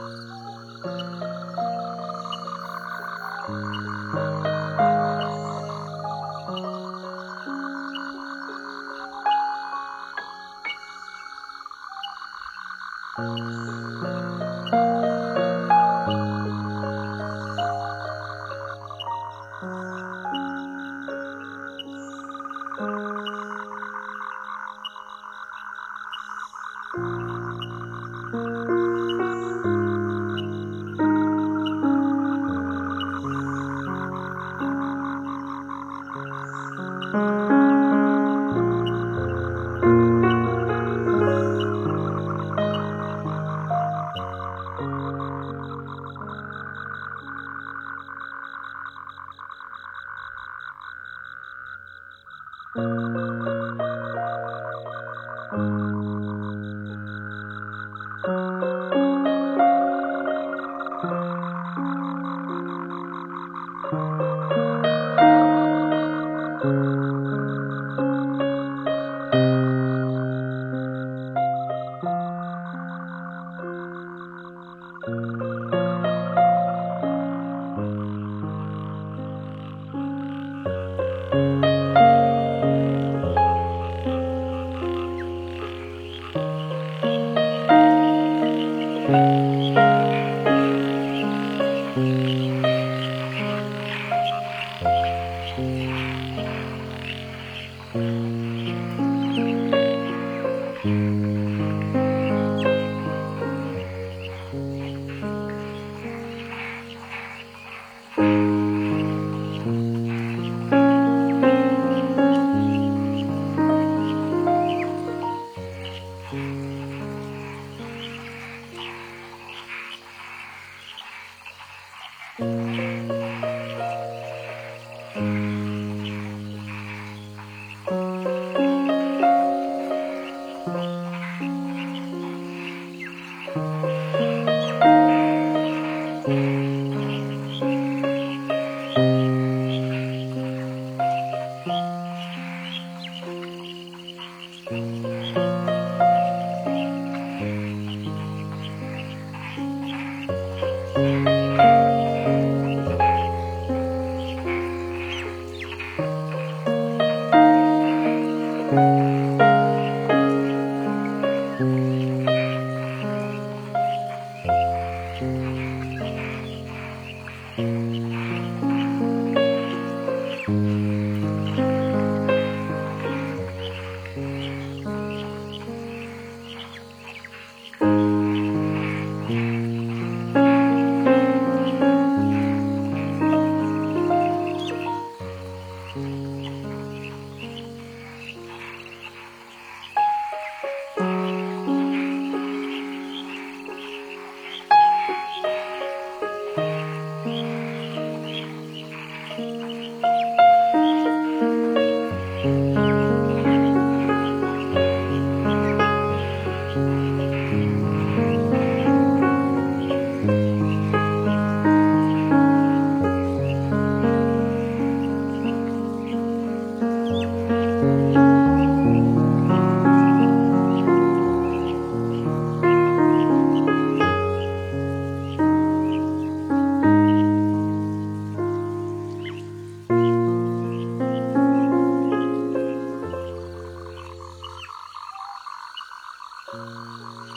Música thank you Mm-hmm. う Música